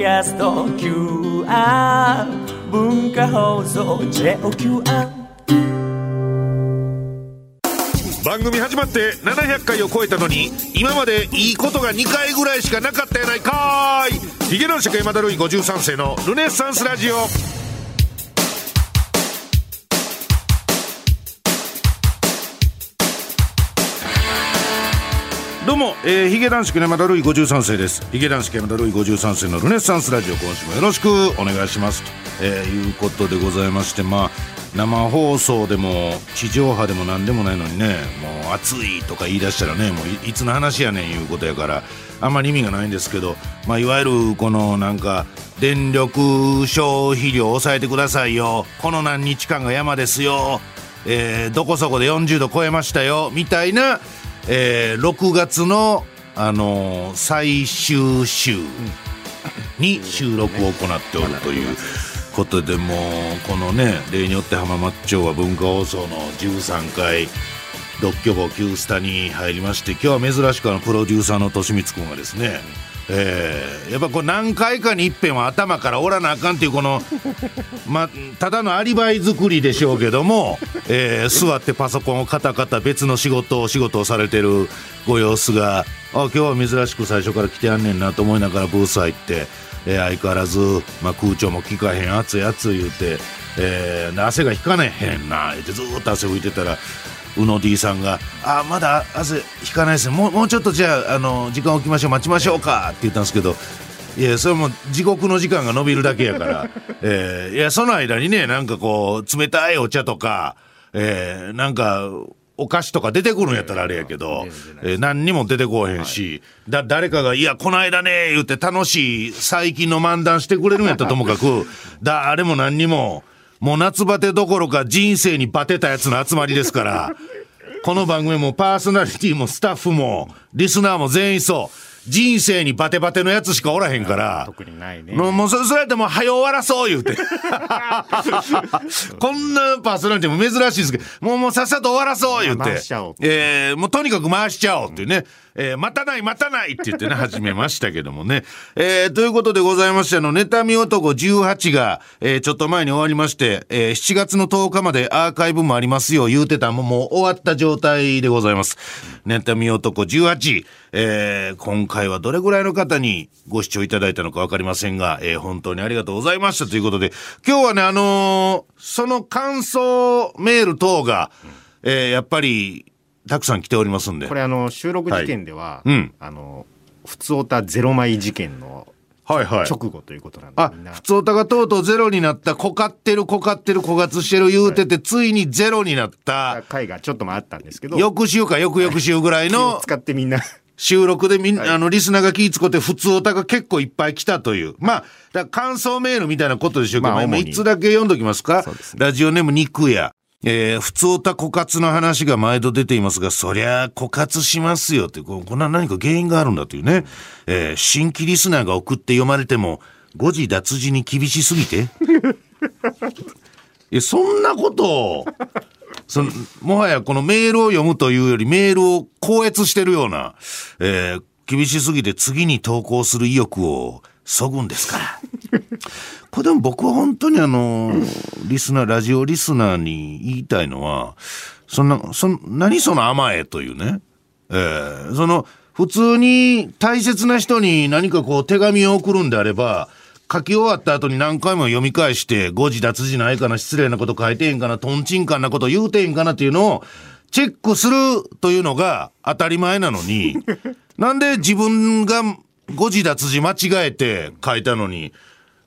キャスト QR 文化放送 JOQR 番組始まって700回を超えたのに今までいいことが2回ぐらいしかなかったやないかーい。ヒゲ男爵山田るい53世のルネッサンスラジオ。どうも、えー、ヒゲ男爵山田るい53世です。ヒゲ男爵山田るい53世のルネッサンスラジオ今週もよろしくお願いしますと、えー、いうことでございましてまあ生放送でも地上波でも何でもないのにねもう暑いとか言い出したらねもういつの話やねんいうことやからあんまり意味がないんですけど、まあ、いわゆるこのなんか電力消費量を抑えてくださいよ。この何日間が山ですよ、えー、どこそこで40度超えましたよ。みたいなえー、6月の、あのー、最終週に収録を行っておるということでもうこのね例によって浜松町は文化放送の13回独居房旧スタに入りまして今日は珍しくあのプロデューサーの利光君がですねえー、やっぱこう何回かにいっぺんは頭からおらなあかんっていうこの、ま、ただのアリバイ作りでしょうけども、えー、座ってパソコンをカタカタ別の仕事を仕事をされてるご様子があ今日は珍しく最初から来てやんねんなと思いながらブース入って、えー、相変わらず、まあ、空調も効かへん熱い熱い言うて、えー、汗が引かねへんな言ってずっと汗拭いてたらうの D さんが「あまだ汗引かないですねもうもうちょっとじゃああの時間置きましょう待ちましょうか」って言ったんですけどいやそれも地獄の時間が延びるだけやから、えー、いやその間にねなんかこう冷たいお茶とか、えー、なんかお菓子とか出てくるんやったらあれやけど、えー、何にも出てこへんし、だ誰かが「いやこの間ね」言って楽しい最近の漫談してくれるんやったらともかく 誰も何にも。もう夏バテどころか人生にバテたやつの集まりですから、この番組もパーソナリティもスタッフも、リスナーも全員そう。人生にバテバテのやつしかおらへんから。特にないね。もう、それやってもう、早終わらそう言うて。こんなパーソナリティも珍しいですけど、もうもうさっさと終わらそう言うて。回しちゃおう。えー、もうとにかく回しちゃおうっていうね。えー、待たない待たないって言ってね、始めましたけどもね。えー、ということでございまして、あの、妬み男18が、えー、ちょっと前に終わりまして、えー、7月の10日までアーカイブもありますよ、言うてたももう終わった状態でございます。妬み男18、えー、今回はどれぐらいの方にご視聴いただいたのかわかりませんが、えー、本当にありがとうございましたということで、今日はね、あのー、その感想メール等が、えー、やっぱり、たくさん来ておりますんで。これあの、収録時点では、はいうん、あの、普通オタゼロ枚事件のはいはい、直後ということなんで、あ、普通オタがとうとうゼロになった、こかってる、こかってる、枯渇してる言うてて、はい、ついにゼロになった。回がちょっともあったんですけど。翌週か翌々週ぐらいの。使ってみんな。収録でみんな、はい、あの、リスナーが気ぃつこって、普通オタが結構いっぱい来たという。まあ、だ感想メールみたいなことでしょうけど、まあ、つだけ読んどきますか？すね、ラジオネーム肉屋。えー、普通た枯渇の話が毎度出ていますが、そりゃ枯渇しますよって、こんな何か原因があるんだというね。えー、新規リスナーが送って読まれても、誤字脱字に厳しすぎて え、そんなことを、その、もはやこのメールを読むというよりメールを校閲してるような、えー、厳しすぎて次に投稿する意欲をそぐんですから。これでも僕は本当にあの、リスナー、ラジオリスナーに言いたいのは、そんな、そん、何その甘えというね。えー、その、普通に大切な人に何かこう手紙を送るんであれば、書き終わった後に何回も読み返して、誤字脱字ないかな、失礼なこと書いてへんかな、とんちんかんなこと言うてへんかなっていうのを、チェックするというのが当たり前なのに、なんで自分が誤字脱字間違えて書いたのに、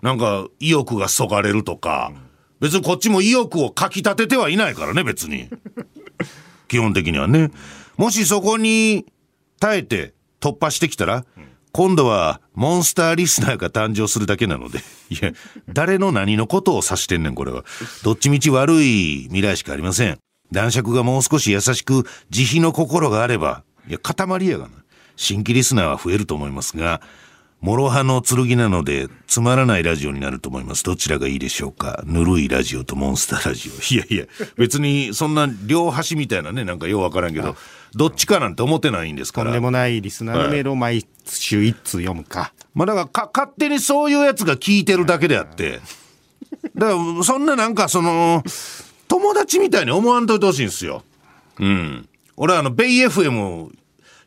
なんか意欲がそがれるとか、別にこっちも意欲をかき立ててはいないからね、別に。基本的にはね。もしそこに耐えて突破してきたら、今度はモンスターリスナーが誕生するだけなので。いや、誰の何のことを指してんねん、これは。どっちみち悪い未来しかありません。男爵がもう少し優しく慈悲の心があれば、いや、塊やがな。新規リスナーは増えると思いますが、諸刃の剣なので、つまらないラジオになると思います。どちらがいいでしょうかぬるいラジオとモンスターラジオ。いやいや、別にそんな両端みたいなね、なんかようわからんけど、どっちかなんて思ってないんですから。とんでもないリスナーのメールを毎週一通読むか。まあだからか、勝手にそういうやつが聞いてるだけであって、だからそんななんかその、友達みたいに思わんといてほしいんですよ。うん。俺はあの、ベイ FM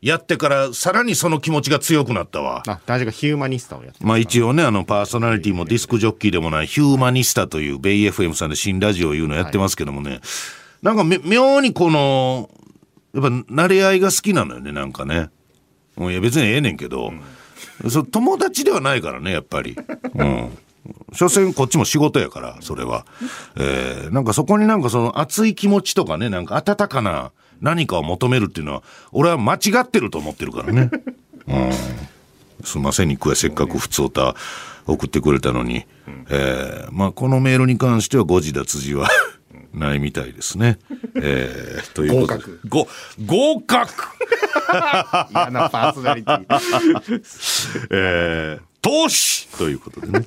やってからさらにその気持ちが強くなったわ。あ、大ヒューマニスタをやってまあ一応ね、あのパーソナリティもディスクジョッキーでもないヒューマニスタというベイ FM さんで新ラジオを言うのやってますけどもね、はい、なんか妙にこの、やっぱ慣れ合いが好きなのよね、なんかね。いや別にええねんけど、うん、そ友達ではないからね、やっぱり。うん。所詮こっちも仕事やから、それは。えー、なんかそこになんかその熱い気持ちとかね、なんか温かな何かを求めるっていうのは、俺は間違ってると思ってるからね。うん。すいません、肉屋せっかく普通歌送ってくれたのに。えー、まあこのメールに関しては誤字脱字はないみたいですね。えー、ということで。合格。合格 嫌なパーソナリティ。えー、投資ということでね。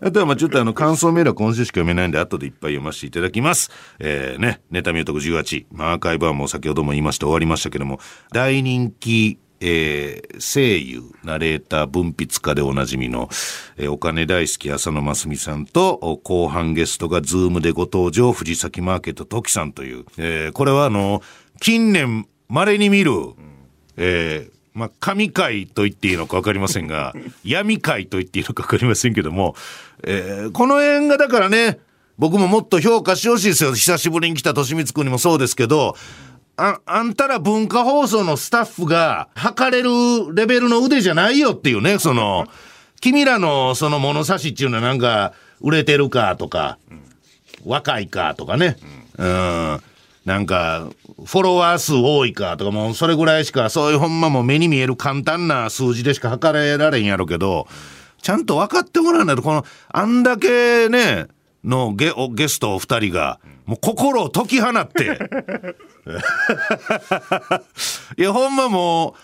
あとはまあちょっとあの感想メールは今週しか読めないんで後でいっぱい読ませていただきます。えー、ね、ネタ見男18、まあ、アーカイブはもう先ほども言いました終わりましたけども、大人気えー、声優、ナレーター、文筆家でおなじみの、えー、お金大好き浅野真澄さんと、後半ゲストがズームでご登場、藤崎マーケットトキさんという、えー、これはあの、近年稀に見る、えー、まあ、神会と言っていいのか分かりませんが、闇会と言っていいのか分かりませんけども、えー、この辺がだからね、僕ももっと評価してほしいですよ。久しぶりに来た利光君にもそうですけど、あ、あんたら文化放送のスタッフが測れるレベルの腕じゃないよっていうね、その、君らのその物差しっていうのはなんか、売れてるかとか、若いかとかね、うん、なんか、フォロワー数多いかとかもうそれぐらいしか、そういうほんまも目に見える簡単な数字でしか測れられんやろうけど、ちゃんと分かってもらわないと、この、あんだけね、のゲゲスト二人が、もう心を解き放って。いや、ほんまもう、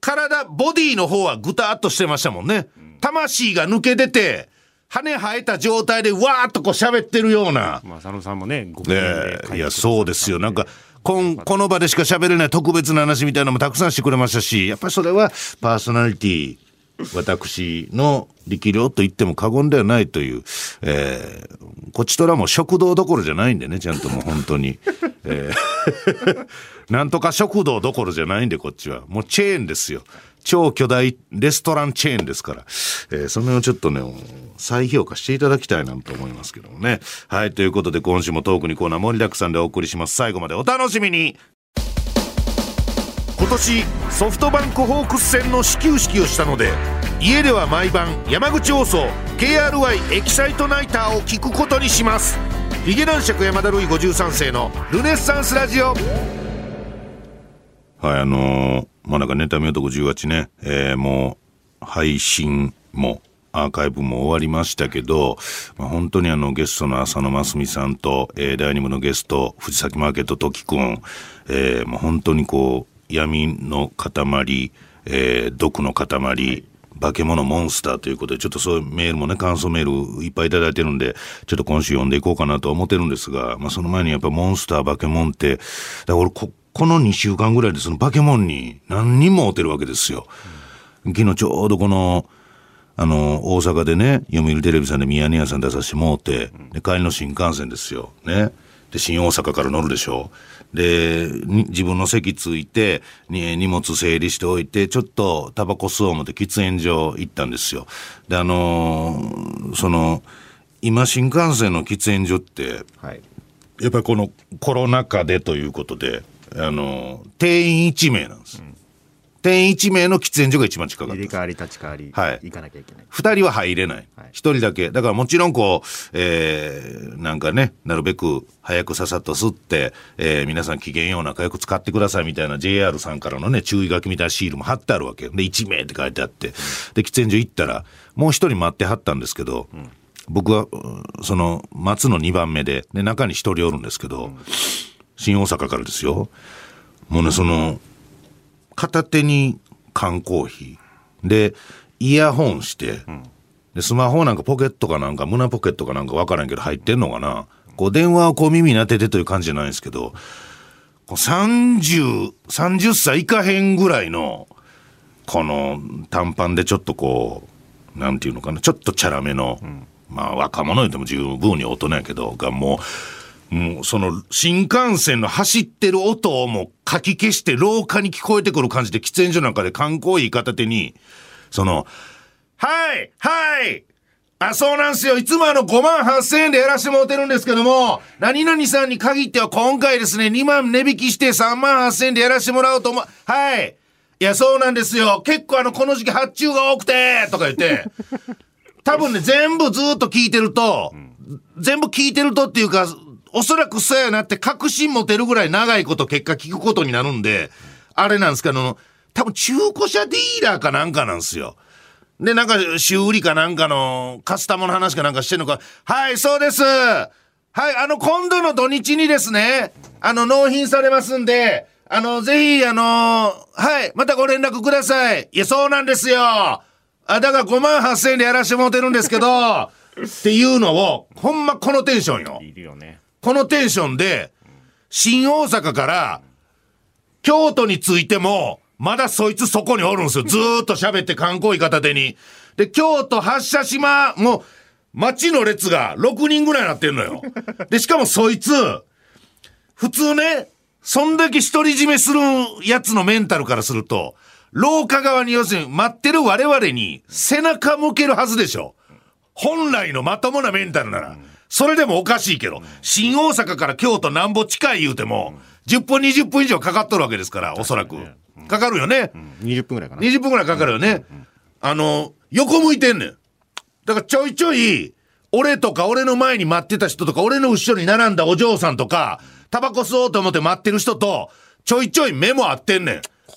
体、ボディの方はぐたっとしてましたもんね。魂が抜け出て、羽生えた状態でわーっとこう喋ってるような。まあ、佐野さんもね、ごねいや、そうですよ。なんか、こんこの場でしか喋れない特別な話みたいなのもたくさんしてくれましたし、やっぱりそれはパーソナリティ、私の力量と言っても過言ではないという、えー、こちとらも食堂どころじゃないんでね、ちゃんともう本当に。えー、なんとか食堂どころじゃないんで、こっちは。もうチェーンですよ。超巨大レストランチェーンですから、えー、その辺をちょっとね、再評価していただきたいなと思いますけどもね。はい、ということで今週もトークにコーナー盛りだくさんでお送りします。最後までお楽しみに今年ソフトバンクホークス戦の始球式をしたので家では毎晩山口放送 KRY エキサイトナイターを聞くことにしますヒゲ男爵山田ルイ53世のルネッサンスラジオはいあのーまあなんかネタ見男18ね、えー、もう配信もアーカイブも終わりましたけど、まあ、本当にあのゲストの浅野真澄さんと、えー、第2部のゲスト、藤崎マーケット時くん、えー、もう本当にこう、闇の塊、えー、毒の塊、化け物モンスターということで、ちょっとそういうメールもね、感想メールいっぱいいただいてるんで、ちょっと今週読んでいこうかなと思ってるんですが、まあその前にやっぱモンスター、化け物って、だから俺こ、この2週間ぐらいでその化け物に何人も会うてるわけですよ。昨日ちょうどこの、あの、大阪でね、読売テレビさんでミヤネ屋さん出させてもうて、で、帰りの新幹線ですよ。ね。で、新大阪から乗るでしょ。で、自分の席ついて、に荷物整理しておいて、ちょっとタバコ吸おう思って喫煙所行ったんですよ。で、あのー、その、今新幹線の喫煙所って、はい、やっぱりこのコロナ禍でということで、あの、定員1名なんです。うん、定員1名の喫煙所が一番近かった。入れ替わり立ち替わり。はい。行かなきゃいけない。二人は入れない。一、はい、人だけ。だからもちろんこう、えー、なんかね、なるべく早くささっと吸って、えー、皆さん機嫌よう仲良く使ってくださいみたいな JR さんからのね、注意書きみたいなシールも貼ってあるわけよ。で、1名って書いてあって。で、喫煙所行ったら、もう一人待ってはったんですけど、うん僕は、その、待つの2番目で、で、中に一人おるんですけど、うん新大阪からですよ。もうね、その、片手に缶コーヒー。で、イヤホンして、でスマホなんかポケットかなんか胸ポケットかなんか分からんけど入ってんのかなこう電話をこう耳に当ててという感じじゃないんですけど30、30歳いかへんぐらいのこの短パンでちょっとこうなんていうのかなちょっとチャラめの、まあ若者言っても十分に大人やけどがもうもうその新幹線の走ってる音をもうかき消して廊下に聞こえてくる感じで喫煙所なんかで観光医片手にそのはいはいあ、そうなんすよ。いつもあの5万8千円でやらしてもらってるんですけども、何々さんに限っては今回ですね、2万値引きして3万8千円でやらしてもらおうと思う。はい。いや、そうなんですよ。結構あの、この時期発注が多くて、とか言って、多分ね、全部ずっと聞いてると、全部聞いてるとっていうか、おそらくそうやなって確信持てるぐらい長いこと結果聞くことになるんで、あれなんですけど、多分中古車ディーラーかなんかなんですよ。で、なんか修理かなんかのカスタムの話かなんかしてんのか。はい、そうです。はい、あの、今度の土日にですね、あの、納品されますんで、あの、ぜひ、あのはい、またご連絡ください。いや、そうなんですよ。あ、だから5万8千円でやらしてもらってるんですけど、っていうのを、ほんまこのテンションよ。いるよね。このテンションで、新大阪から、京都についても、まだそいつそこにおるんですよ。ずーっと喋って観光医片手に。で、京都発車島、もう、街の列が6人ぐらいなってんのよ。で、しかもそいつ、普通ね、そんだけ独り占めするやつのメンタルからすると、廊下側に要するに待ってる我々に背中向けるはずでしょ。本来のまともなメンタルなら。それでもおかしいけど、新大阪から京都なんぼ近い言うても、10分20分以上かかっとるわけですから、おそらく。かかるよね。うん、20分ぐらいかな。20分ぐらいかかるよね。あの、横向いてんねん。だからちょいちょい、俺とか俺の前に待ってた人とか、俺の後ろに並んだお嬢さんとか、タバコ吸おうと思って待ってる人と、ちょいちょい目も合ってんね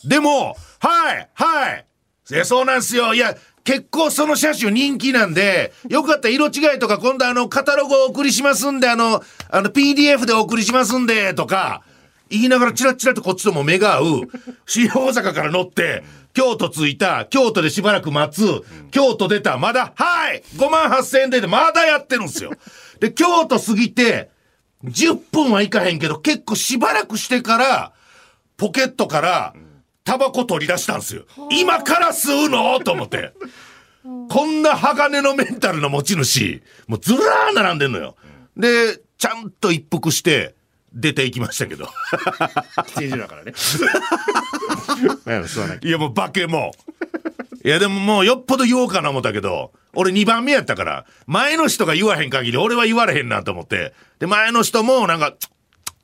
ん。でも、はいはいえ、そうなんすよ。いや、結構その車種人気なんで、よかった色違いとか今度あの、カタログをお送りしますんで、あの、あの、PDF でお送りしますんで、とか、言いながらチラチラとこっちとも目が合う、新大阪から乗って、京都着いた、京都でしばらく待つ、京都出た、まだ、はい !5 万8千円でまだやってるんですよ。で、京都過ぎて、10分はいかへんけど、結構しばらくしてから、ポケットから、タバコ取り出したんですよ。今から吸うの？と思って。こんな鋼のメンタルの持ち主、もうずらー並んでんのよ。で、ちゃんと一服して、出ていきましたけど。だからね。いやもう化けもいやでももうよっぽど言おうかな思ったけど、俺2番目やったから、前の人が言わへん限り俺は言われへんなと思って、で、前の人もなんか、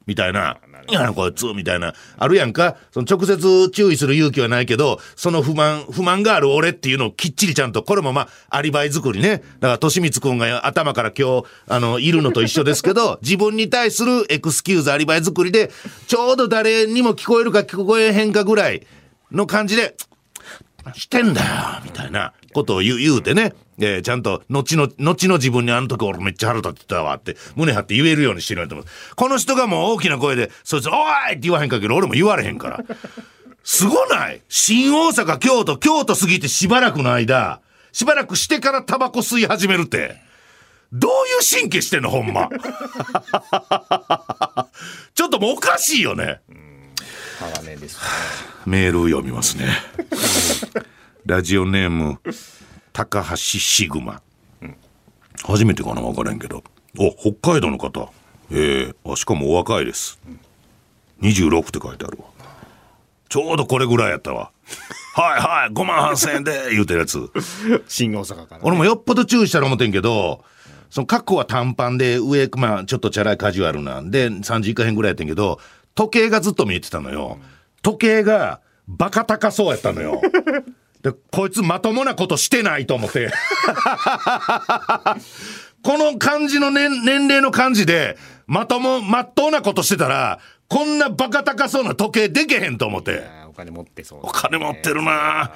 みたいな、いや、こいつ、みたいな、あるやんか。その直接注意する勇気はないけど、その不満、不満がある俺っていうのをきっちりちゃんと、これもまあ、アリバイ作りね。だから、としみつくんが頭から今日、あの、いるのと一緒ですけど、自分に対するエクスキューズ、アリバイ作りで、ちょうど誰にも聞こえるか聞こえへんかぐらいの感じで、してんだよ、みたいなことを言う言うてね。えー、ちゃんと、後の、後の自分にあの時俺めっちゃ腹立ってたわって、胸張って言えるようにしてると思う。この人がもう大きな声で、そいつ、おいって言わへんかけど、俺も言われへんから。すごない？新大阪、京都、京都過ぎてしばらくの間、しばらくしてからタバコ吸い始めるって。どういう神経してんの、ほんま。ちょっともうおかしいよね。鋼です、ね、メール読みますね。ラジオネーム、高橋シグマ、うん、初めてかな分からんけど。お北海道の方。えー、あしかもお若いです、うん、26って書いてあるわ。ちょうどこれぐらいやったわ。はいはい5万8000円で言うてるやつ。新大阪から、ね、俺もよっぽど注意したら思ってんけどその格好は短パンで上まあちょっとチャラいカジュアルなんで3時以下へんぐらいやってんけど時計がずっと見えてたのよ、時計がバカ高そうやったのよ で、こいつまともなことしてないと思って。この感じの年、年齢の感じで、まとも、まっとうなことしてたら、こんなバカ高そうな時計でけへんと思って。お金持ってそう、ね、お金持ってるな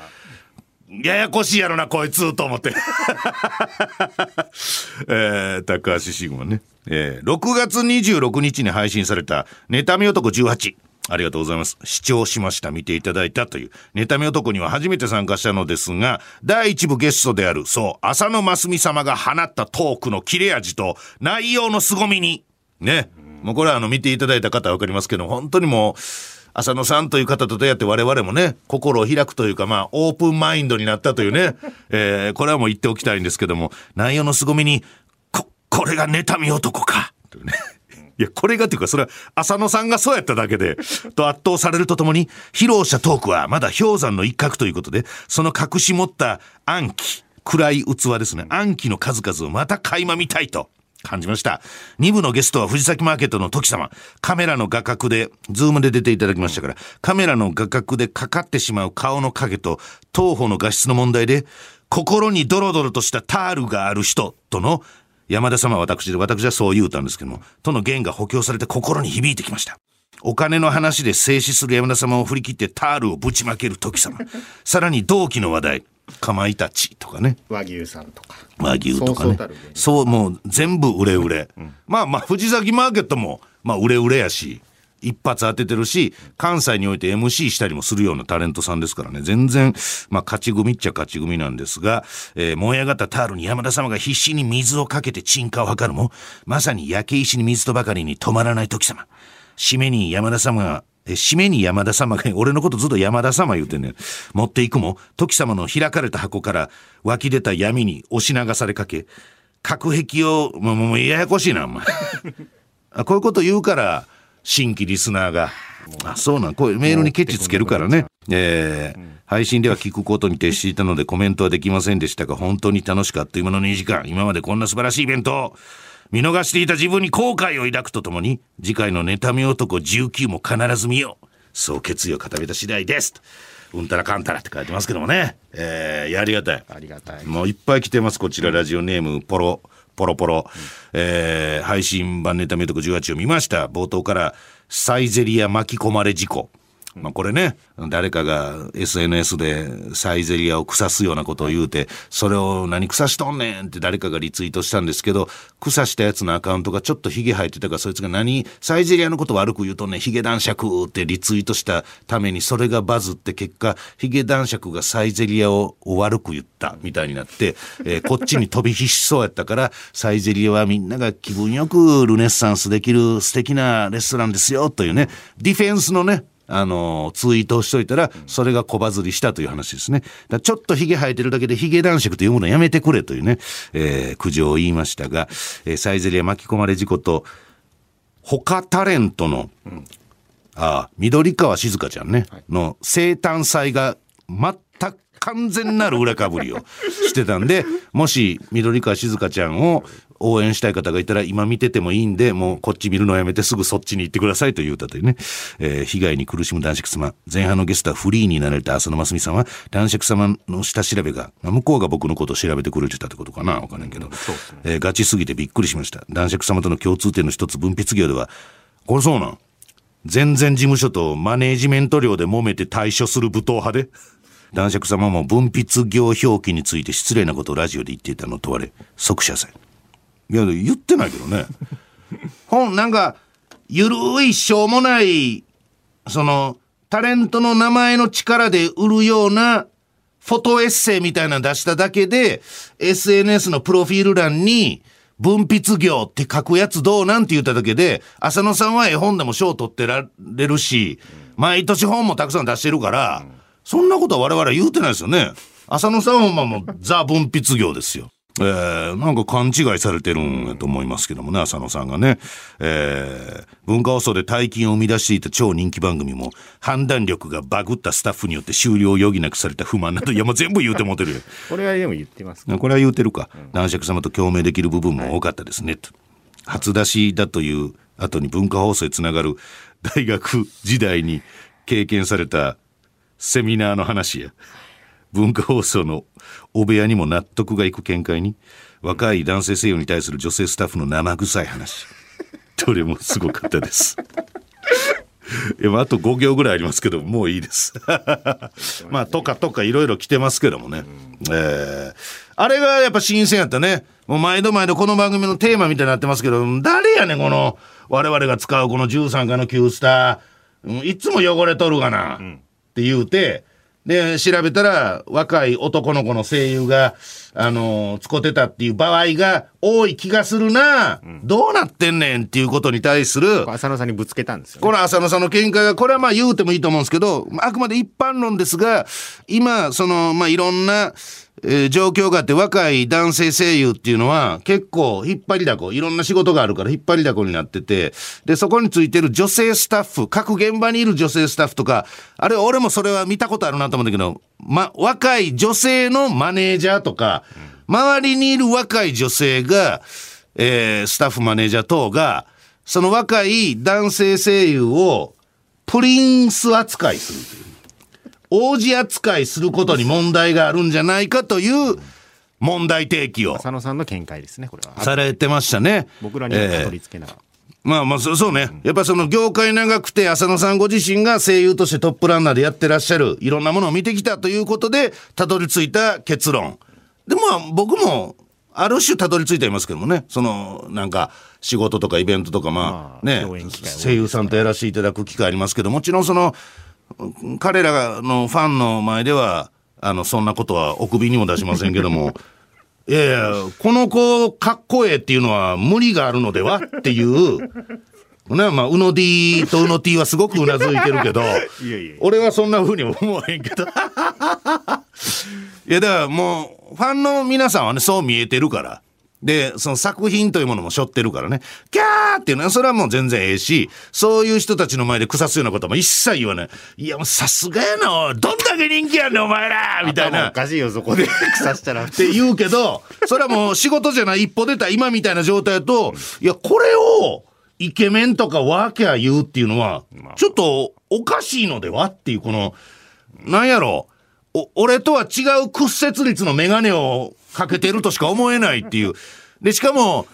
ややこしいやろな、こいつ、と思って。えー、高橋シグマね。えー、6月26日に配信された、妬み男18。ありがとうございます。視聴しました。見ていただいたという。妬み男には初めて参加したのですが、第一部ゲストである、そう、浅野真澄様が放ったトークの切れ味と内容の凄みに、ね。もうこれはあの見ていただいた方はわかりますけど、本当にもう、浅野さんという方と出会って我々もね、心を開くというか、まあ、オープンマインドになったというね、えー、これはもう言っておきたいんですけども、内容の凄みに、こ、これが妬み男か、というね。いや、これがっていうか、それは浅野さんがそうやっただけで、と圧倒されるとともに、披露したトークはまだ氷山の一角ということで、その隠し持った暗記、暗い器ですね、暗記の数々をまた垣間見たいと。感じました。2部のゲストは藤崎マーケットの時様。カメラの画角で、ズームで出ていただきましたから、カメラの画角でかかってしまう顔の影と、東方の画質の問題で、心にドロドロとしたタールがある人との山田様は私で、私はそう言うたんですけども、との弦が補強されて心に響いてきました。お金の話で静止する山田様を振り切ってタールをぶちまける時様。さらに同期の話題。かまいたちとかね。和牛さんとか。和牛とかね。そうもう全部売れ売れ。うん、まあまあ、藤崎マーケットも、まあ売れ売れやし。一発当ててるし、関西において MC したりもするようなタレントさんですからね、全然、まあ、勝ち組っちゃ勝ち組なんですが、えー、燃え上がったタールに山田様が必死に水をかけて沈下を図るも、まさに焼け石に水とばかりに止まらない時様。締めに山田様がえ、締めに山田様が、俺のことずっと山田様言うてんねん。持っていくも、時様の開かれた箱から湧き出た闇に押し流されかけ、隔壁を、もう、もうややこしいな、お前。こういうこと言うから、新規リスナーが。あ、そうなん、こういうメールにケチつけるからね。えー、配信では聞くことに徹していたのでコメントはできませんでしたが、本当に楽しかった今の2時間、今までこんな素晴らしいイベント見逃していた自分に後悔を抱くとともに、次回の妬み男19も必ず見よう。そう決意を固めた次第です。うんたらかんたらって書いてますけどもね。えー、ありがたい。ありがたい。もういっぱい来てます。こちら、ラジオネーム、ポロ。ポロポロ、うん、えー、配信版ネタメトク18を見ました。冒頭から、サイゼリア巻き込まれ事故。まあこれね、誰かが SNS でサイゼリアを腐すようなことを言うて、それを何腐しとんねんって誰かがリツイートしたんですけど、腐したやつのアカウントがちょっとヒゲ生えてたから、そいつが何、サイゼリアのこと悪く言うとんねん、ヒゲ男爵ってリツイートしたために、それがバズって結果、ヒゲ男爵がサイゼリアを悪く言ったみたいになって、えー、こっちに飛び火しそうやったから、サイゼリアはみんなが気分よくルネッサンスできる素敵なレストランですよというね、ディフェンスのね、あの、ツイートをしといたら、それが小バズりしたという話ですね。ちょっと髭生えてるだけで髭男爵というものをやめてくれというね、えー、苦情を言いましたが、えー、サイゼリア巻き込まれ事故と、他タレントの、うん、ああ、緑川静香ちゃんね、はい、の生誕祭が全く完全なる裏かぶりをしてたんで、もし緑川静香ちゃんを応援したい方がいたら今見ててもいいんで、もうこっち見るのやめてすぐそっちに行ってくださいという歌でね、えー、被害に苦しむ男爵様、前半のゲストはフリーになられた浅野真澄さんは、男爵様の下調べが、向こうが僕のことを調べてくれてたってことかなわかんないけど、ね。えー、ガチすぎてびっくりしました。男爵様との共通点の一つ分泌業では、これそうなん。全然事務所とマネージメント料で揉めて対処する武闘派で。男爵様も分泌業表記について失礼なことをラジオで言っていたのを問われ、即謝罪。いや、言ってないけどね。本、なんか、ゆるいしょうもない、その、タレントの名前の力で売るような、フォトエッセイみたいなの出しただけで、SNS のプロフィール欄に、分泌業って書くやつどうなんて言っただけで、浅野さんは絵本でも賞取ってられるし、毎年本もたくさん出してるから、そんなことは我々言うてないですよね。浅野さんはまあもうザ分泌業ですよ。えー、なんか勘違いされてるんやと思いますけどもね、浅野さんがね。えー、文化放送で大金を生み出していた超人気番組も、判断力がバグったスタッフによって終了を余儀なくされた不満など、いやもう全部言うてもてるよ。これはでも言ってますこれは言うてるか。うん、男爵様と共鳴できる部分も多かったですね、と。初出しだという後に文化放送へつながる 大学時代に経験されたセミナーの話や。文化放送のお部屋にも納得がいく見解に若い男性声優に対する女性スタッフの生臭い話。どれもすごかったです。いやあと5行ぐらいありますけどもういいです。まあとかとかいろいろ来てますけどもね、えー、あれがやっぱ新鮮やったね。もう毎度毎度この番組のテーマみたいになってますけど誰やねんこの我々が使うこの13回の9スター。いつも汚れとるがな、って言うて、で、調べたら、若い男の子の声優が、あのー、使ってたっていう場合が多い気がするな、うん、どうなってんねんっていうことに対する。浅野さんにぶつけたんですよ、ね、この浅野さんの見解が、これはまあ言うてもいいと思うんですけど、あくまで一般論ですが、今、その、まあいろんな、えー、状況があって若い男性声優っていうのは結構引っ張りだこ、いろんな仕事があるから引っ張りだこになってて、で、そこについてる女性スタッフ、各現場にいる女性スタッフとか、あれ俺もそれは見たことあるなと思うんだけど、ま、若い女性のマネージャーとか、周りにいる若い女性が、えー、スタッフマネージャー等が、その若い男性声優をプリンス扱いするという。王子扱いすることに問題があるんじゃないかという問題提起を。浅野さんの見解ですね、これは。されてましたね。僕らにはたどり着けな。えーまあまあそうね。やっぱその業界長くて浅野さんご自身が声優としてトップランナーでやってらっしゃるいろんなものを見てきたということでたどり着いた結論。でも僕もある種たどり着いていますけどもね。そのなんか仕事とかイベントとかまあね、声優さんとやらせていただく機会ありますけどもちろんその彼らのファンの前では、あの、そんなことはお首にも出しませんけども、いやいや、この子かっこええっていうのは無理があるのではっていう、ね、まあ、うの D とうの T はすごくうなずいてるけど、いやいや俺はそんな風に思わへんけど。いや、だからもう、ファンの皆さんはね、そう見えてるから。で、その作品というものも背負ってるからね、キャーっていうのは、それはもう全然ええし、そういう人たちの前で腐すようなことも一切言わない。いや、もうさすがやな、どんだけ人気やねん、お前らみたいな。おかしいよ、そこで腐したら。って言うけど、それはもう仕事じゃない一歩出た今みたいな状態だと、いや、これを、イケメンとかワーキャー言うっていうのは、ちょっとおかしいのではっていう、この、なんやろ、お、俺とは違う屈折率のメガネをかけてるとしか思えないっていう。で、しかも、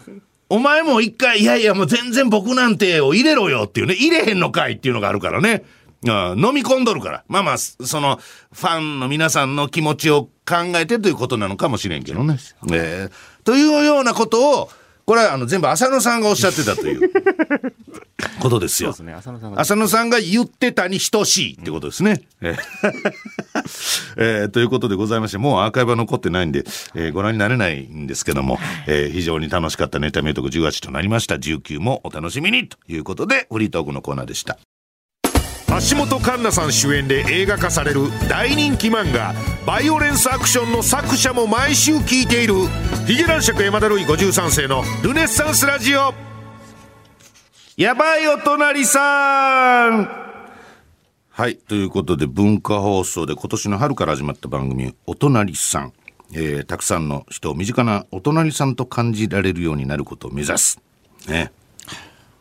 お前も一回、いやいやもう全然僕なんてを入れろよっていうね、入れへんのかいっていうのがあるからね。うん、飲み込んどるから。まあまあ、その、ファンの皆さんの気持ちを考えてということなのかもしれんけどね。えー、というようなことを、これはあの全部浅野さんがおっしゃってたということですよ。すね、浅野さんが。浅野さんが言ってたに等しいってことですね。うん、えー、ということでございまして、もうアーカイブは残ってないんで、えー、ご覧になれないんですけども、えー、非常に楽しかったネタ名特18となりました。19もお楽しみにということで、フリートークのコーナーでした。橋本環奈さん主演で映画化される大人気漫画「バイオレンスアクション」の作者も毎週聞いているヒゲ男爵山田るい53世のルネッサンスラジオやばいお隣さんはい。ということで、文化放送で今年の春から始まった番組、お隣さん。えー、たくさんの人を身近なお隣さんと感じられるようになることを目指す。ね。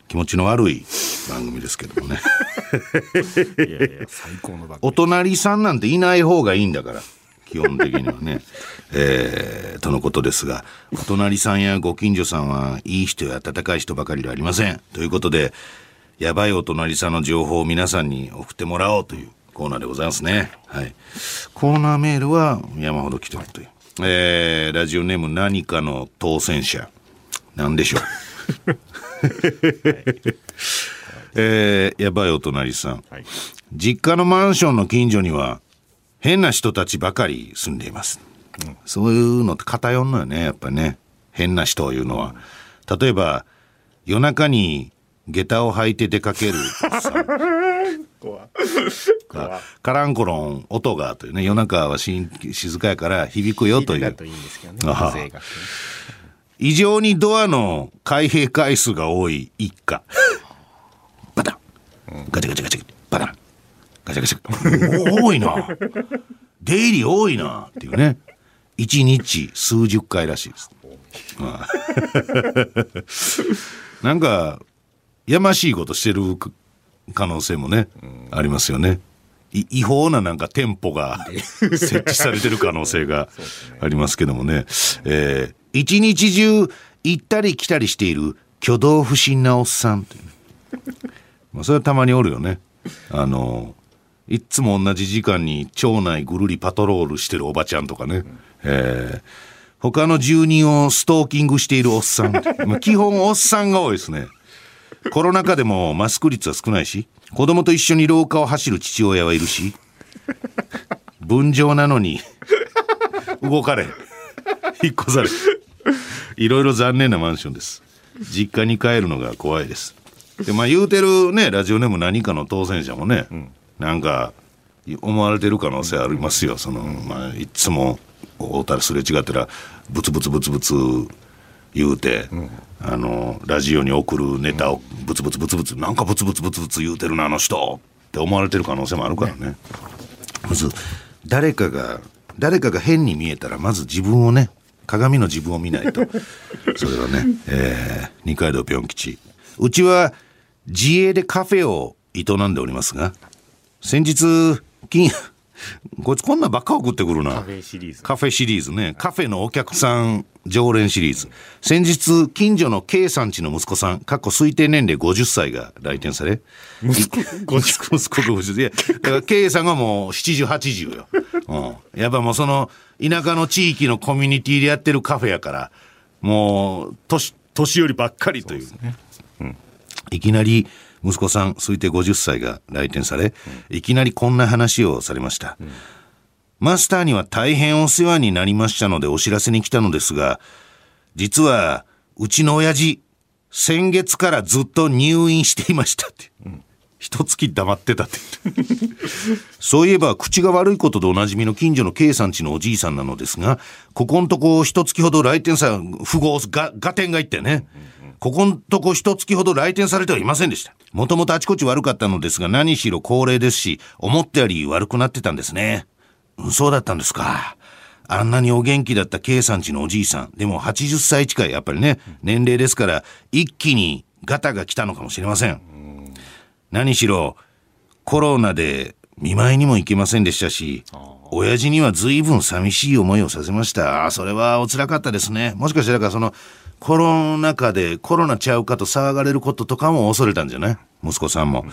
気持ちの悪い番組ですけどもね いやいや最高の番組お隣さんなんていない方がいいんだから基本的にはね、えー、とのことですがお隣さんやご近所さんはいい人や温かい人ばかりではありません。ということでやばいお隣さんの情報を皆さんに送ってもらおうというコーナーでございますね。はい。コーナーメールは山ほど来てるという。えー、ラジオネーム何かの当選者。なんでしょう。えー、やばいお隣さん、はい、実家のマンションの近所には変な人たちばかり住んでいます、うん、そういうのって偏んのよねやっぱね変な人をいうのは、例えば夜中に下駄を履いて出かける カランコロン音がというね夜中は静かやから響くよという。異常にドアの開閉回数が多い一家。バタン。ガチャガチャガチャ。バタン。ガチャガチャ。多いな。出入り多いな。っていうね。一日数十回らしいです。なんか、やましいことしてる可能性もね、ありますよね。違法ななんか店舗が 設置されてる可能性がありますけどもね。えー一日中行ったり来たりしている挙動不審なおっさんまあそれはたまにおるよねあのいつも同じ時間に町内ぐるりパトロールしてるおばちゃんとかね、えー、他の住人をストーキングしているおっさん、まあ、基本おっさんが多いですね。コロナ禍でもマスク率は少ないし子供と一緒に廊下を走る父親はいるし分譲なのに動かれ。引っ越され。いろいろ残念なマンションです。実家に帰るのが怖いです。でまあ言うてるねラジオネーム何かの当選者もね、うん、なんか思われてる可能性ありますよ。その、まあ、いつも会うたらすれ違ったらブツブツブツブツ言うて、うん、あのラジオに送るネタをブツブツブツブツなんかブツブツブツブツ言うてるなあの人って思われてる可能性もあるからね。まず誰かが誰かが変に見えたらまず自分をね鏡の自分を見ないと。それはね、えー、二階堂ぴょん吉。うちは自営でカフェを営んでおりますが先日金こいつこんなばっか送ってくるな。カフェシリーズ。カフェシリーズね。カフェのお客さん常連シリーズ。先日、近所の K さんちの息子さん、かっこ推定年齢50歳が来店され。息子、息子、息子50歳。いや、だから K さんがもう70、80よ。うん。やっぱもうその、田舎の地域のコミュニティでやってるカフェやから、もう、年、年寄りばっかりという。うね、うん。いきなり、息子さん推定50歳が来店され、いきなりこんな話をされました、マスターには大変お世話になりましたのでお知らせに来たのですが実はうちの親父先月からずっと入院していましたって、うん一月黙ってたって。そういえば口が悪いことでおなじみの近所の K さんちのおじいさんなのですがここんとこ一月ほど来店さ富豪が合点がいってね、ここんとこ一月ほど来店されてはいませんでした。もともとあちこち悪かったのですが何しろ高齢ですし、思ったより悪くなってたんですね。うん、そうだったんですか。あんなにお元気だった K さんちのおじいさん。でも80歳近い、やっぱりね、年齢ですから、一気にガタが来たのかもしれません。何しろ、コロナで見舞いにも行けませんでしたし、親父には随分寂しい思いをさせました。それはお辛かったですね。もしかしたらその、コロナ禍でコロナちゃうかと騒がれることとかも恐れたんじゃない？息子さんも。うん、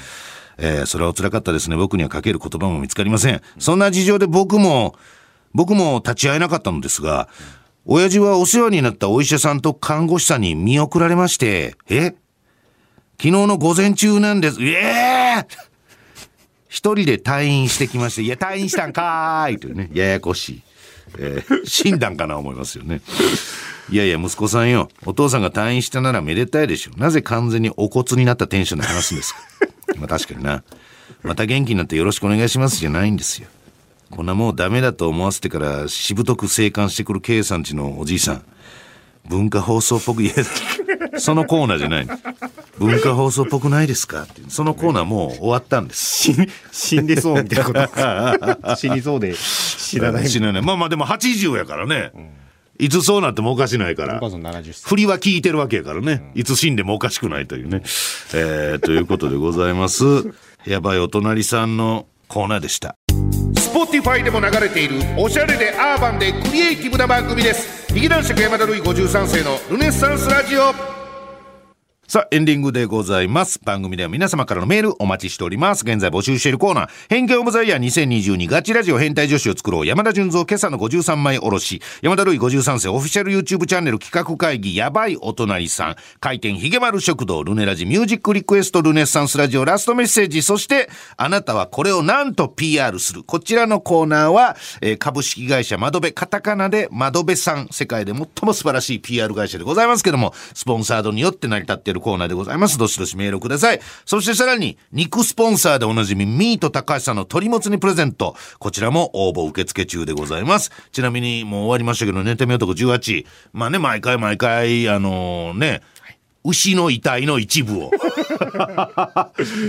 えー、それはお辛かったですね。僕にはかける言葉も見つかりません。そんな事情で僕も、僕も立ち会えなかったのですが、親父はお世話になったお医者さんと看護師さんに見送られまして、え？昨日の午前中なんです。ええー、一人で退院してきまして、いや、退院したんかーいというね、ややこしい。えー、死んだんかな思いますよね。いやいや、息子さんよ。お父さんが退院したならめでたいでしょ。なぜ完全にお骨になったテンションで話すんですか？まあ確かにな。また元気になってよろしくお願いしますじゃないんですよ。こんなもうダメだと思わせてからしぶとく生還してくる K さんちのおじいさん。文化放送っぽく、いや、そのコーナーじゃない。文化放送っぽくないですか？ってそのコーナーもう終わったんです。死んでそうみたいなこと 死にそうで知らない。知らない。まあまあでも80やからね。うんいつそうなってもおかしないから。振りは聞いてるわけやからね。いつ死んでもおかしくないというね。えー、ということでございます。やばいお隣さんのコーナーでした。Spotify でも流れているおしゃれでアーバンでクリエイティブな番組です。劇団四季山田るい53世のルネッサンスラジオ。さあ、エンディングでございます。番組では皆様からのメールお待ちしております。現在募集しているコーナー、偏見オブザイヤー2022ガチラジオ変態女子を作ろう山田純三今朝の53枚おろし、山田るい53世オフィシャル YouTube チャンネル企画会議やばいお隣さん、回転ひげ丸食堂ルネラジミュージックリクエストルネッサンスラジオラストメッセージ、そしてあなたはこれをなんと PR する。こちらのコーナーは、えー、株式会社窓辺、カタカナで窓辺さん、世界で最も素晴らしい PR 会社でございますけども、スポンサードによって成り立っているコーナーでございます。どしどしメールください。そしてさらに、肉スポンサーでおなじみ、ミート高橋さんの鶏もつにプレゼント。こちらも応募受付中でございます。ちなみに、もう終わりましたけど、寝てみ男18。まあね、毎回毎回、あのー、ね、牛の遺体の一部を。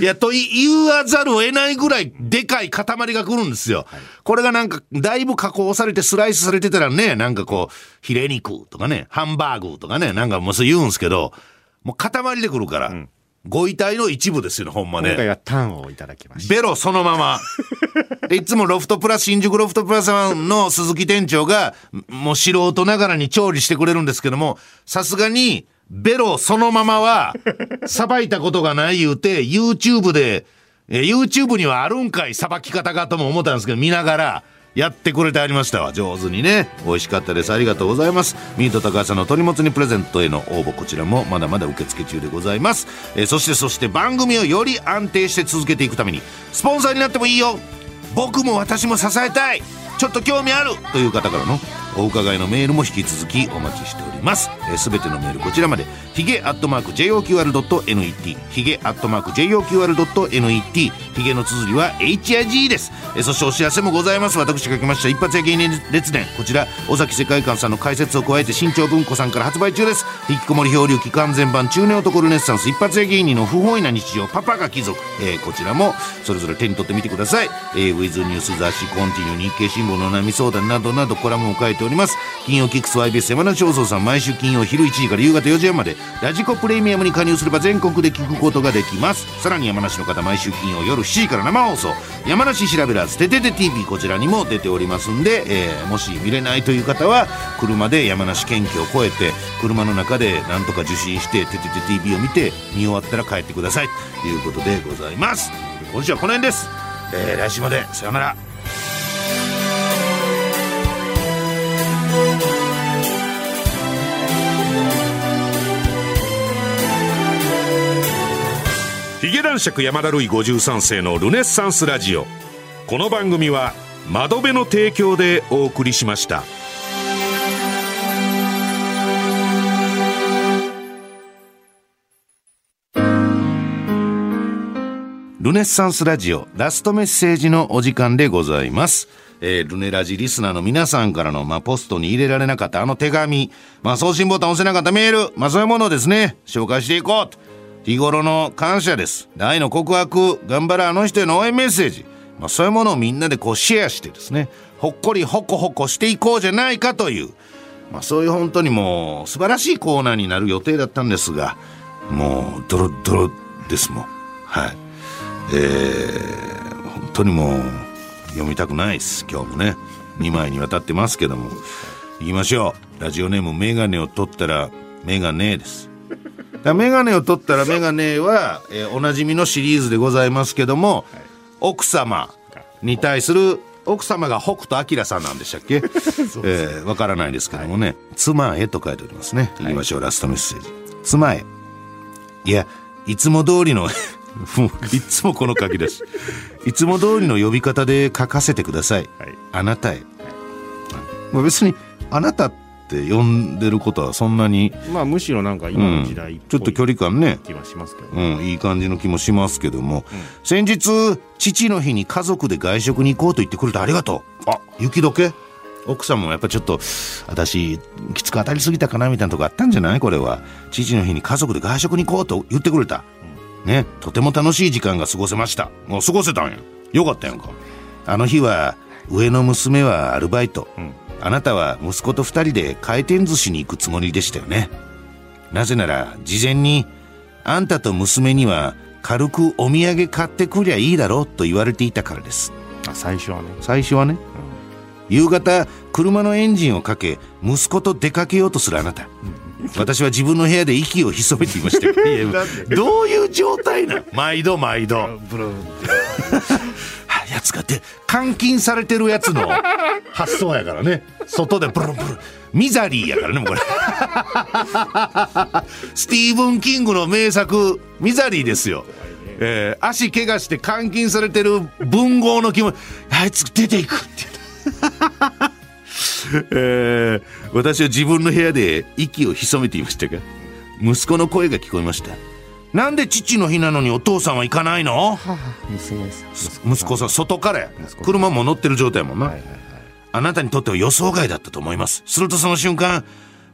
いや、と言わざるを得ないぐらいでかい塊が来るんですよ。これがなんか、だいぶ加工されてスライスされてたらね、なんかこう、ヒレ肉とかね、ハンバーグとかね、なんかもうそう言うんすけど、もう塊でくるから。うんご遺体の一部ですよね、ほんまね。今回はタンをいただきました。ベロそのまま。いつもロフトプラス、新宿ロフトプラスの鈴木店長が、もう素人ながらに調理してくれるんですけども、さすがに、ベロそのままは、さばいたことがない言うて、YouTube で、え YouTube にはあるんかい、さばき方がとも思ったんですけど、見ながら、やってくれてありましたわ。上手にね。美味しかったです。ありがとうございます。ミート高橋さんの鳥もつにプレゼントへの応募こちらもまだまだ受付中でございます、えー、そしてそして番組をより安定して続けていくためにスポンサーになってもいいよ。僕も私も支えたい。ちょっと興味ある。という方からのお伺いのメールも引き続きお待ちしております。すべ、えー、てのメールこちらまでヒゲアットマーク JOQR.net ヒゲアットマーク JOQR.net ヒゲの綴りは HIG です、えー、そしてお知らせもございます。私が来ました一発屋芸人列伝。こちら尾崎世界観さんの解説を加えて新潮文庫さんから発売中です。引きこもり漂流期間全版中年男ルネッサンス。一発屋芸人の不本意な日常パパが貴族、えー、こちらもそれぞれ手に取ってみてください、えー、ウィズニュース雑誌コンティニュー日経新聞の波相談などなどコラムを書いております。金曜キックス YBS 山梨放送さん。毎週金曜昼1時から夕方4時半まで。ラジコプレミアムに加入すれば全国で聞くことができます。さらに山梨の方毎週金曜夜7時から生放送。山梨調べらずててて TV こちらにも出ておりますんで、えー、もし見れないという方は車で山梨県境を越えて車の中でなんとか受信してててて TV を見て見終わったら帰ってくださいということでございます今週はこの辺です、えー、来週までさよなら男爵山田るい53世のルネッサンスラジオ。この番組は窓辺の提供でお送りしました。ルネッサンスラジオラストメッセージのお時間でございます。えー、ルネラジリスナーの皆さんからの、まあ、ポストに入れられなかったあの手紙、まあ、送信ボタン押せなかったメール、まあ、そういうものをですね、紹介していこうと。日頃の感謝です。愛の告白、頑張るあの人への応援メッセージ。まあ、そういうものをみんなでこうシェアしてですね、ほっこりほこほこしていこうじゃないかという、まあ、そういう本当にもう素晴らしいコーナーになる予定だったんですが、もうドロドロですもん。はい。えー、本当にもう読みたくないです。今日もね。2枚にわたってますけども。行きましょう。ラジオネームメガネを取ったらメガネです。メガネを取ったらメガネは、えー、おなじみのシリーズでございますけども、はい、奥様に対する奥様が北斗晶さんなんでしたっけ？わ、えー、からないですけどもね、はい、妻へと書いておりますね。いきましょう、ラストメッセージ。妻へ。いや、いつも通りの もういつもこの書き出し。いつも通りの呼び方で書かせてください。はい、あなたへ。まあ、別に、あなたってって呼んでることはそんなにまあむしろなんか今の時代、うん、ちょっと距離感ね。気はしますけど、うん、いい感じの気もしますけども、うん、先日父の日に家族で外食に行こうと言ってくれてありがとう。あ。雪解け。奥さんもやっぱちょっと私きつく当たりすぎたかなみたいなとこあったんじゃない？これは。父の日に家族で外食に行こうと言ってくれた、ねとても楽しい時間が過ごせました。もう過ごせたんや。よかったやんか。あの日は上の娘はアルバイト、うんあなたは息子と二人で回転寿司に行くつもりでしたよね。なぜなら、事前に、あんたと娘には軽くお土産買ってくりゃいいだろうと言われていたからです。あ、最初はね。最初はね。うん、夕方、車のエンジンをかけ、息子と出かけようとするあなた。私は自分の部屋で息を潜めていました どういう状態な毎度毎度。やつがで監禁されてるやつの 発想やからね。外でブルブルミザリーやからねもうこれ。スティーブン・キングの名作ミザリーですよ。えー、足怪我して監禁されてる文豪の気持ち。あいつ出ていくって えー、私は自分の部屋で息を潜めていましたが息子の声が聞こえましたなんで父の日なのにお父さんは行かないの、息子さん。外から。車も乗ってる状態もんな、はいはい。はい、あなたにとっては予想外だったと思います。するとその瞬間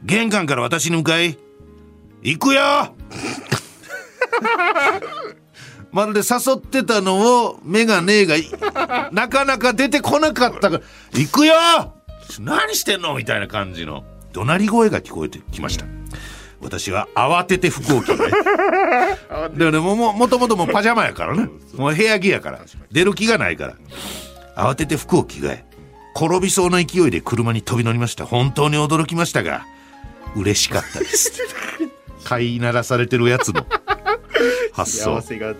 玄関から私に向かい行くよ! まるで誘ってたのを目がねえがなかなか出てこなかったから「行くよ何してんの?」みたいな感じの。怒鳴り声が聞こえてきました私は慌てて服を着替え。だからももともともパジャマやからね。もう部屋着やから。出る気がないから。慌てて服を着替え。転びそうな勢いで車に飛び乗りました。本当に驚きましたが、嬉しかったです。飼いならされてるやつの 発想。幸せが、ね、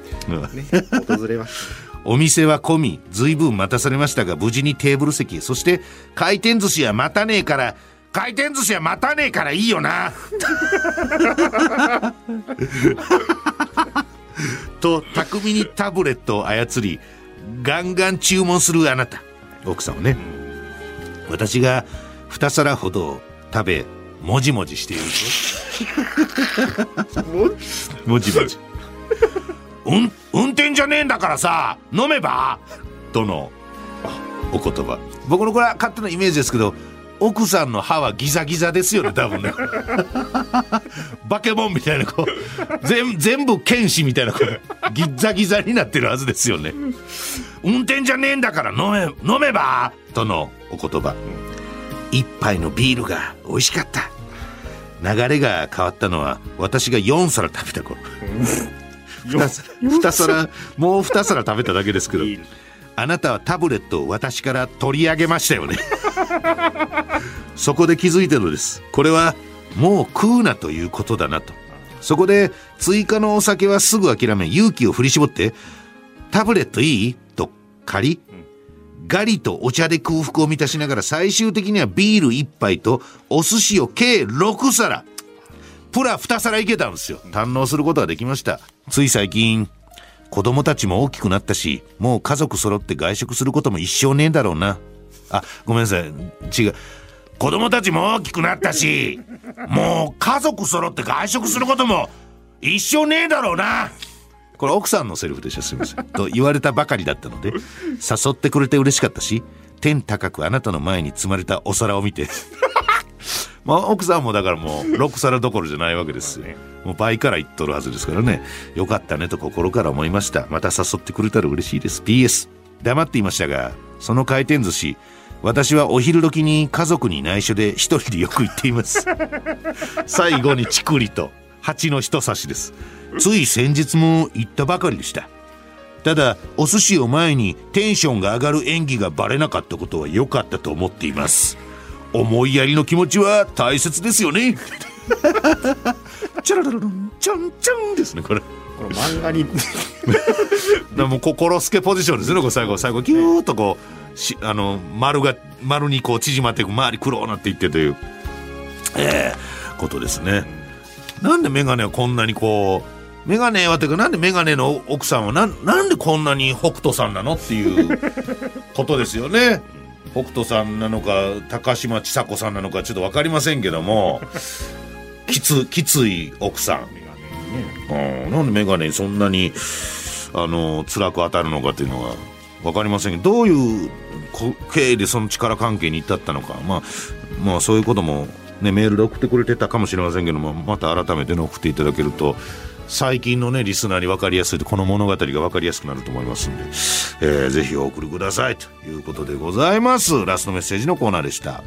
訪れまし お店は混み随分待たされましたが無事にテーブル席へそして回転寿司は待たねえから回転寿司は待たねえからいいよな。と巧みにタブレットを操りガンガン注文するあなた。奥さんをね。私が2皿ほど食べもじもじしているともじもじ。うん運転じゃねえんだからさ飲めば？とのお言葉。僕のこれは勝手なイメージですけど奥さんの歯はギザギザですよね多分ね。バケモンみたいなこう全全部剣士みたいなこうギザギザになってるはずですよね。運転じゃねえんだから飲め飲めばとのお言葉。一杯のビールが美味しかった。流れが変わったのは私が4皿食べた頃。2皿 ,2 皿？もう2皿食べただけですけど。あなたはタブレットを私から取り上げましたよねそこで気づいたのです。これはもう食うなということだなと。そこで追加のお酒はすぐ諦め勇気を振り絞ってタブレットいい？と借りガリとお茶で空腹を満たしながら最終的にはビール1杯とお寿司を計6皿。プラ2皿いけたんですよ。堪能することができました。つい最近子供たちも大きくなったしもう家族揃って外食することも一生ねえだろうな。あごめんなさい。違う。子供たちも大きくなったしもう家族揃って外食することも一生ねえだろうな。これ奥さんのセリフでした。すみません。と言われたばかりだったので誘ってくれて嬉しかったし天高くあなたの前に積まれたお皿を見て。まあ奥さんもだからもう6皿どころじゃないわけですよ。もう倍からいっとるはずですからね。よかったねと心から思いました。また誘ってくれたら嬉しいです。PS 黙っていましたがその回転寿司私はお昼時に家族に内緒で一人でよく行っています。最後にチクリと蜂の一刺しです。つい先日も行ったばかりでした。ただお寿司を前にテンションが上がる演技がバレなかったことは良かったと思っています。思いやりの気持ちは大切ですよね。チャラララランチャンチャンですねこれ。この漫画に。でも心スケポジションですねこれ最後。最後ギューッとこうしあの丸が丸にこう縮まっていく周り黒なっていってというええー、ことですね。なんで眼鏡はこんなにこう眼鏡はていうかなんで眼鏡の奥さんはななんでこんなに北斗さんなのっていう ことですよね。北斗さんなのか高嶋ちさ子さんなのかちょっと分かりませんけどもきつきつい奥さん、うん、なんで眼鏡にそんなにあの辛く当たるのかっていうのは分かりませんけどどういう経緯でその力関係に至ったのかまあまあそういうこともねメールで送ってくれてたかもしれませんけどもまた改めてね送っていただけると最近のねリスナーに分かりやすいこの物語が分かりやすくなると思いますんで、えー、ぜひお送りくださいということでございますラストメッセージのコーナーでした。